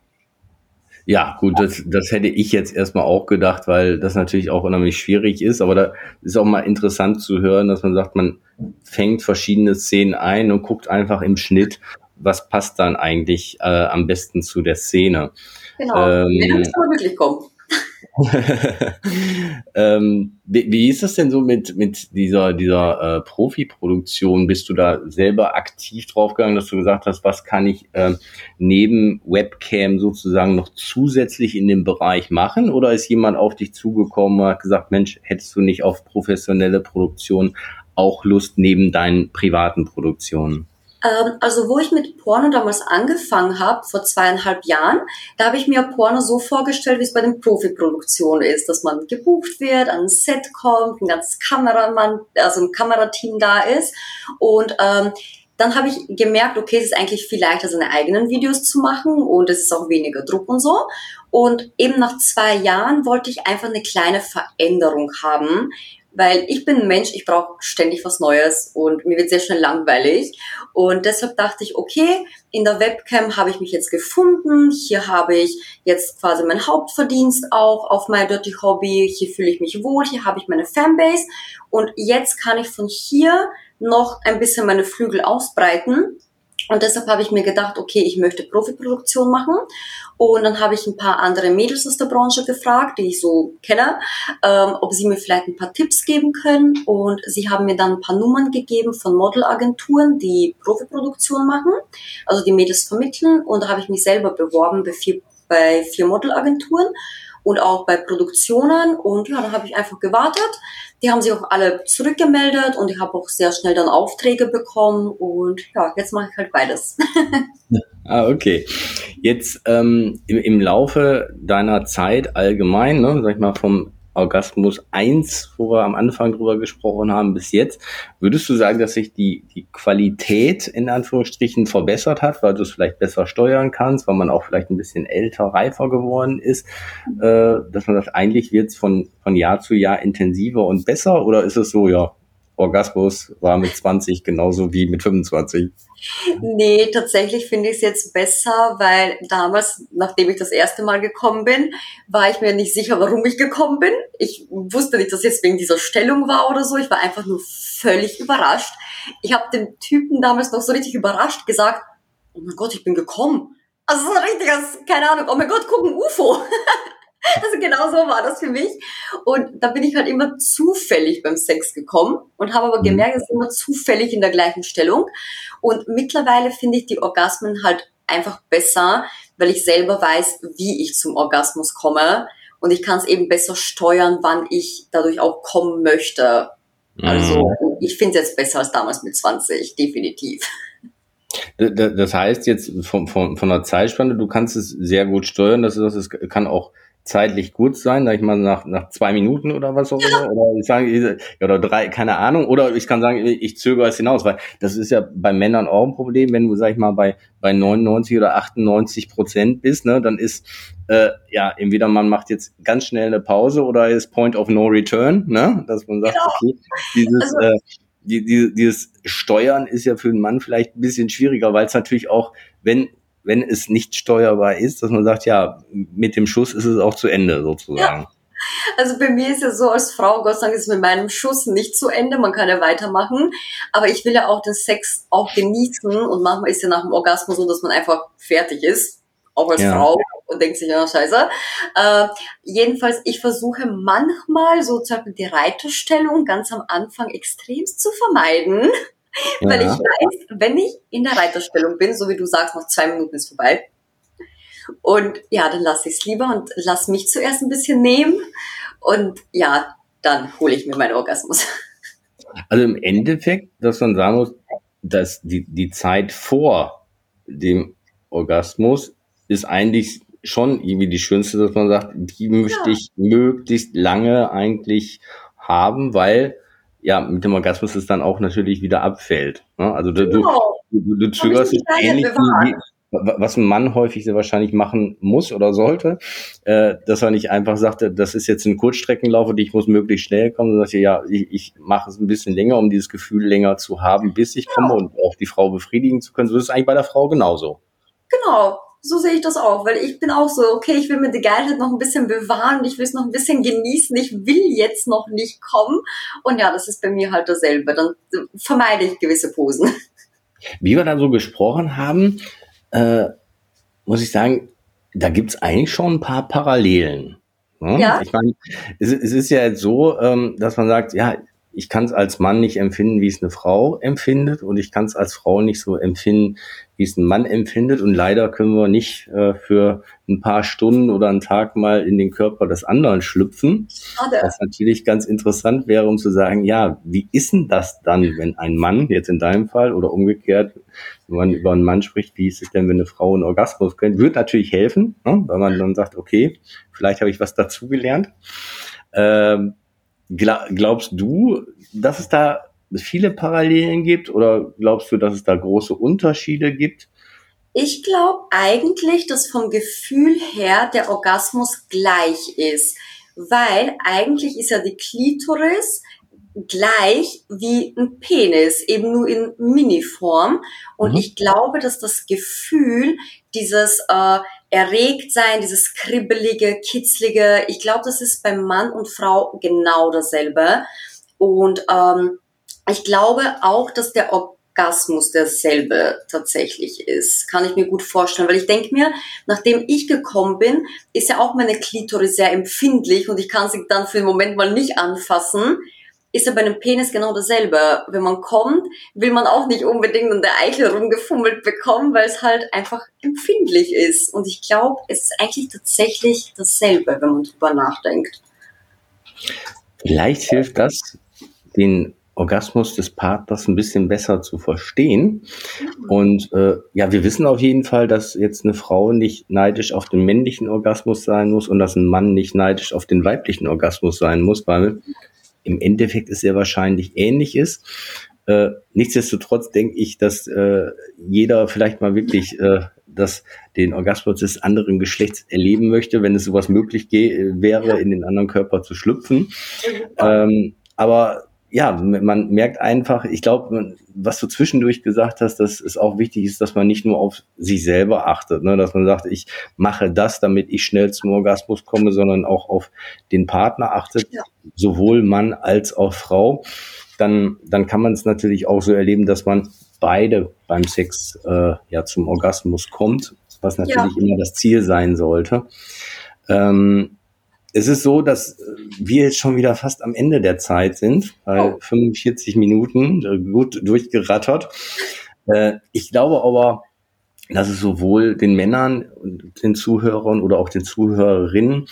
Ja, gut, das, das hätte ich jetzt erstmal auch gedacht, weil das natürlich auch unheimlich schwierig ist. Aber da ist auch mal interessant zu hören, dass man sagt, man fängt verschiedene Szenen ein und guckt einfach im Schnitt, was passt dann eigentlich äh, am besten zu der Szene. Genau, ähm, ja, wirklich kommen. *laughs* ähm, wie, wie, ist das denn so mit, mit dieser, dieser äh, Profi-Produktion? Bist du da selber aktiv draufgegangen, dass du gesagt hast, was kann ich äh, neben Webcam sozusagen noch zusätzlich in dem Bereich machen? Oder ist jemand auf dich zugekommen und hat gesagt, Mensch, hättest du nicht auf professionelle Produktion auch Lust neben deinen privaten Produktionen? Ähm, also wo ich mit Porno damals angefangen habe, vor zweieinhalb Jahren, da habe ich mir Porno so vorgestellt, wie es bei den Profiproduktionen ist, dass man gebucht wird, an ein Set kommt, ein ganzes Kameramann, also ein Kamerateam da ist und ähm, dann habe ich gemerkt, okay, es ist eigentlich viel leichter, seine eigenen Videos zu machen und es ist auch weniger Druck und so. Und eben nach zwei Jahren wollte ich einfach eine kleine Veränderung haben, weil ich bin ein Mensch, ich brauche ständig was Neues und mir wird sehr schnell langweilig. Und deshalb dachte ich, okay, in der Webcam habe ich mich jetzt gefunden, hier habe ich jetzt quasi mein Hauptverdienst auch auf My Dirty Hobby, hier fühle ich mich wohl, hier habe ich meine Fanbase. Und jetzt kann ich von hier noch ein bisschen meine Flügel ausbreiten und deshalb habe ich mir gedacht, okay, ich möchte Profiproduktion machen. Und dann habe ich ein paar andere Mädels aus der Branche gefragt, die ich so kenne, ähm, ob sie mir vielleicht ein paar Tipps geben können. Und sie haben mir dann ein paar Nummern gegeben von Modelagenturen, die Profiproduktion machen, also die Mädels vermitteln. Und da habe ich mich selber beworben bei vier, bei vier Modelagenturen und auch bei Produktionen. Und ja, dann habe ich einfach gewartet. Die haben sich auch alle zurückgemeldet und ich habe auch sehr schnell dann Aufträge bekommen. Und ja, jetzt mache ich halt beides. *laughs* ah, okay. Jetzt ähm, im, im Laufe deiner Zeit allgemein, ne, sag ich mal, vom Orgasmus 1, wo wir am Anfang drüber gesprochen haben, bis jetzt. Würdest du sagen, dass sich die, die Qualität in Anführungsstrichen verbessert hat, weil du es vielleicht besser steuern kannst, weil man auch vielleicht ein bisschen älter, reifer geworden ist, äh, dass man sagt, eigentlich es von, von Jahr zu Jahr intensiver und besser oder ist es so, ja, Orgasmus war mit 20 genauso wie mit 25. Nee, tatsächlich finde ich es jetzt besser, weil damals, nachdem ich das erste Mal gekommen bin, war ich mir nicht sicher, warum ich gekommen bin. Ich wusste nicht, dass es jetzt wegen dieser Stellung war oder so. Ich war einfach nur völlig überrascht. Ich habe dem Typen damals noch so richtig überrascht gesagt, oh mein Gott, ich bin gekommen. Also so richtig, keine Ahnung, oh mein Gott, guck ein UFO. *laughs* Also genau so war das für mich. Und da bin ich halt immer zufällig beim Sex gekommen und habe aber mhm. gemerkt, es ist immer zufällig in der gleichen Stellung. Und mittlerweile finde ich die Orgasmen halt einfach besser, weil ich selber weiß, wie ich zum Orgasmus komme. Und ich kann es eben besser steuern, wann ich dadurch auch kommen möchte. Also mhm. ich finde es jetzt besser als damals mit 20, definitiv. Das heißt jetzt von, von, von der Zeitspanne, du kannst es sehr gut steuern, das, ist, das kann auch zeitlich gut sein, sag ich mal, nach, nach zwei Minuten oder was auch immer, oder ich sage, oder drei, keine Ahnung, oder ich kann sagen, ich zögere es hinaus, weil das ist ja bei Männern auch ein Problem, wenn du, sag ich mal, bei, bei 99 oder 98 Prozent bist, ne, dann ist, äh, ja, entweder man macht jetzt ganz schnell eine Pause oder ist Point of No Return, ne, dass man sagt, genau. okay, dieses, also, äh, die, die, dieses Steuern ist ja für einen Mann vielleicht ein bisschen schwieriger, weil es natürlich auch, wenn wenn es nicht steuerbar ist, dass man sagt, ja, mit dem Schuss ist es auch zu Ende sozusagen. Ja. Also bei mir ist ja so als Frau, Gott sei Dank ist mit meinem Schuss nicht zu Ende, man kann ja weitermachen, aber ich will ja auch den Sex auch genießen und manchmal ist ja nach dem Orgasmus so, dass man einfach fertig ist, auch als ja. Frau und denkt sich, ja, scheiße. Äh, jedenfalls, ich versuche manchmal sozusagen die Reiterstellung ganz am Anfang extremst zu vermeiden. Ja. *laughs* Weil ich weiß, wenn ich in der Reiterstellung bin, so wie du sagst, noch zwei Minuten ist vorbei. Und ja, dann lasse ich es lieber und lass mich zuerst ein bisschen nehmen. Und ja, dann hole ich mir meinen Orgasmus. *laughs* Also im Endeffekt, dass man sagen muss, dass die, die Zeit vor dem Orgasmus ist eigentlich schon irgendwie die schönste, dass man sagt, die möchte ja. ich möglichst lange eigentlich haben, weil ja, mit dem Orgasmus es dann auch natürlich wieder abfällt. Ne? Also du, genau. du, du, du zögerst es ähnlich wie, was ein Mann häufig sehr wahrscheinlich machen muss oder sollte, äh, dass er nicht einfach sagte, das ist jetzt ein Kurzstreckenlauf und ich muss möglichst schnell kommen, sondern sagt, ja, ich, ich mache es ein bisschen länger, um dieses Gefühl länger zu haben, bis ich komme und auch die Frau befriedigen zu können. So ist es eigentlich bei der Frau genauso. Genau, so sehe ich das auch, weil ich bin auch so, okay, ich will mir die Geilheit noch ein bisschen bewahren, ich will es noch ein bisschen genießen, ich will jetzt noch nicht kommen. Und ja, das ist bei mir halt dasselbe. Dann vermeide ich gewisse Posen. Wie wir da so gesprochen haben, äh, muss ich sagen, da gibt's eigentlich schon ein paar Parallelen. Ne? Ja. Ich meine, es, es, ist ja so, ähm, dass man sagt, ja, ich kann es als Mann nicht empfinden, wie es eine Frau empfindet und ich kann es als Frau nicht so empfinden, wie es ein Mann empfindet und leider können wir nicht äh, für ein paar Stunden oder einen Tag mal in den Körper des anderen schlüpfen. Schade. Was natürlich ganz interessant wäre, um zu sagen, ja, wie ist denn das dann, wenn ein Mann, jetzt in deinem Fall oder umgekehrt, wenn man über einen Mann spricht, wie ist es denn, wenn eine Frau einen Orgasmus kennt, wird natürlich helfen, ne? weil man dann sagt, okay, vielleicht habe ich was dazugelernt. Ähm, glaubst du, dass es da viele Parallelen gibt oder glaubst du, dass es da große Unterschiede gibt? Ich glaube eigentlich, dass vom Gefühl her der Orgasmus gleich ist, weil eigentlich ist ja die Klitoris gleich wie ein Penis, eben nur in Miniform. Und mhm. ich glaube, dass das Gefühl, dieses äh, erregt sein, dieses kribbelige, kitzlige. Ich glaube, das ist beim Mann und Frau genau dasselbe. Und ähm, ich glaube auch, dass der Orgasmus derselbe tatsächlich ist. Kann ich mir gut vorstellen, weil ich denke mir, nachdem ich gekommen bin, ist ja auch meine Klitoris sehr empfindlich und ich kann sie dann für den Moment mal nicht anfassen ist ja bei einem Penis genau dasselbe. Wenn man kommt, will man auch nicht unbedingt an der Eichel rumgefummelt bekommen, weil es halt einfach empfindlich ist. Und ich glaube, es ist eigentlich tatsächlich dasselbe, wenn man drüber nachdenkt. Vielleicht hilft das, den Orgasmus des Partners ein bisschen besser zu verstehen. Und äh, ja, wir wissen auf jeden Fall, dass jetzt eine Frau nicht neidisch auf den männlichen Orgasmus sein muss und dass ein Mann nicht neidisch auf den weiblichen Orgasmus sein muss, weil im Endeffekt es sehr wahrscheinlich ähnlich ist. Äh, nichtsdestotrotz denke ich, dass äh, jeder vielleicht mal wirklich äh, das, den Orgasmus des anderen Geschlechts erleben möchte, wenn es sowas möglich wäre, in den anderen Körper zu schlüpfen. Ähm, aber ja, man merkt einfach, ich glaube, was du zwischendurch gesagt hast, dass es auch wichtig ist, dass man nicht nur auf sich selber achtet, ne? dass man sagt, ich mache das, damit ich schnell zum Orgasmus komme, sondern auch auf den Partner achtet, ja. sowohl Mann als auch Frau. Dann, dann kann man es natürlich auch so erleben, dass man beide beim Sex äh, ja zum Orgasmus kommt, was natürlich ja. immer das Ziel sein sollte. Ähm, es ist so, dass wir jetzt schon wieder fast am Ende der Zeit sind, bei oh. 45 Minuten, äh, gut durchgerattert. Äh, ich glaube aber, dass es sowohl den Männern und den Zuhörern oder auch den Zuhörerinnen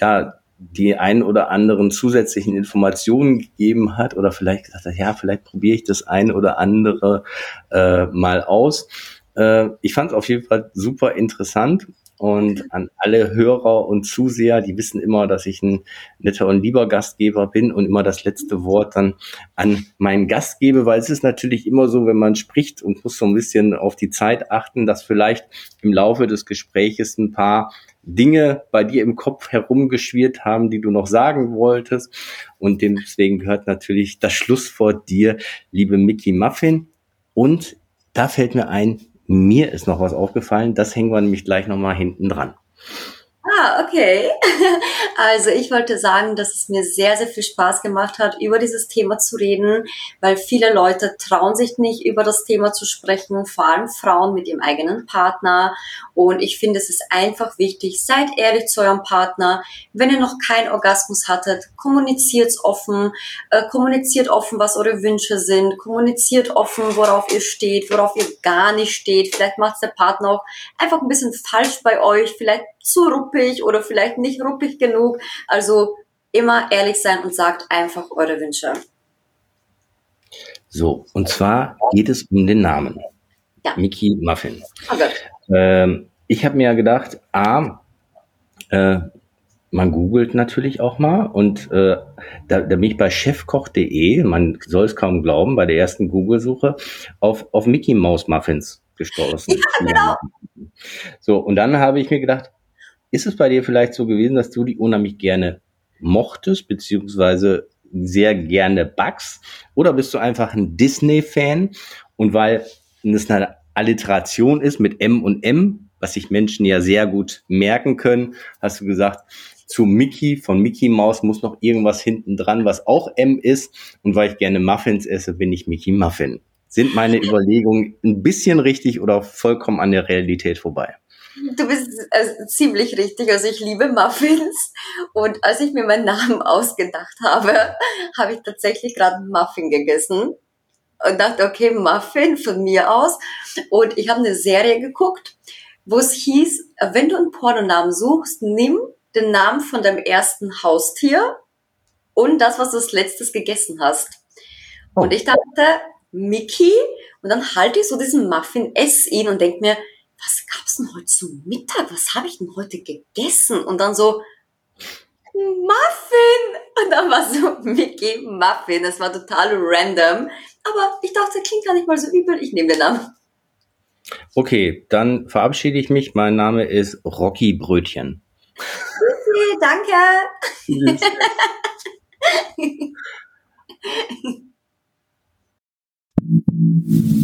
ja die ein oder anderen zusätzlichen Informationen gegeben hat oder vielleicht gesagt hat, ja, vielleicht probiere ich das ein oder andere äh, mal aus. Äh, ich fand es auf jeden Fall super interessant und an alle Hörer und Zuseher, die wissen immer, dass ich ein netter und lieber Gastgeber bin und immer das letzte Wort dann an meinen Gast gebe, weil es ist natürlich immer so, wenn man spricht und muss so ein bisschen auf die Zeit achten, dass vielleicht im Laufe des Gespräches ein paar Dinge bei dir im Kopf herumgeschwirrt haben, die du noch sagen wolltest. Und deswegen gehört natürlich das Schlusswort dir, liebe Mickey Muffin. Und da fällt mir ein, mir ist noch was aufgefallen, das hängen wir nämlich gleich nochmal hinten dran. Ah, okay. *laughs* Also ich wollte sagen, dass es mir sehr, sehr viel Spaß gemacht hat, über dieses Thema zu reden, weil viele Leute trauen sich nicht, über das Thema zu sprechen, vor allem Frauen mit ihrem eigenen Partner. Und ich finde, es ist einfach wichtig, seid ehrlich zu eurem Partner. Wenn ihr noch keinen Orgasmus hattet, kommuniziert offen, äh, kommuniziert offen, was eure Wünsche sind, kommuniziert offen, worauf ihr steht, worauf ihr gar nicht steht. Vielleicht macht der Partner auch einfach ein bisschen falsch bei euch, vielleicht zu ruppig oder vielleicht nicht ruppig genug. Also immer ehrlich sein und sagt einfach eure Wünsche. So, und zwar geht es um den Namen. Ja. Mickey Muffin. Okay. Ähm, ich habe mir ja gedacht, A, äh, man googelt natürlich auch mal und äh, da, da bin ich bei chefkoch.de, man soll es kaum glauben, bei der ersten Google-Suche auf, auf Mickey Mouse Muffins gestoßen. Ja, genau. So, und dann habe ich mir gedacht, ist es bei dir vielleicht so gewesen, dass du die unheimlich gerne mochtest, beziehungsweise sehr gerne backst? Oder bist du einfach ein Disney-Fan? Und weil es eine Alliteration ist mit M und M, was sich Menschen ja sehr gut merken können, hast du gesagt, zu Mickey, von Mickey Mouse muss noch irgendwas hinten dran, was auch M ist. Und weil ich gerne Muffins esse, bin ich Mickey Muffin. Sind meine *laughs* Überlegungen ein bisschen richtig oder vollkommen an der Realität vorbei? Du bist äh, ziemlich richtig. Also ich liebe Muffins. Und als ich mir meinen Namen ausgedacht habe, habe ich tatsächlich gerade einen Muffin gegessen und dachte, okay, Muffin von mir aus. Und ich habe eine Serie geguckt, wo es hieß, wenn du einen Pornonamen suchst, nimm den Namen von deinem ersten Haustier und das, was du als letztes gegessen hast. Oh. Und ich dachte, Mickey, und dann halte ich so diesen Muffin, esse ihn und denke mir, was gab's denn heute zum Mittag? Was habe ich denn heute gegessen? Und dann so, Muffin! Und dann war so *laughs* Mickey Muffin. Das war total random. Aber ich dachte, klingt gar nicht mal so übel. Ich nehme den Namen. Okay, dann verabschiede ich mich. Mein Name ist Rocky Brötchen. Okay, danke. *laughs*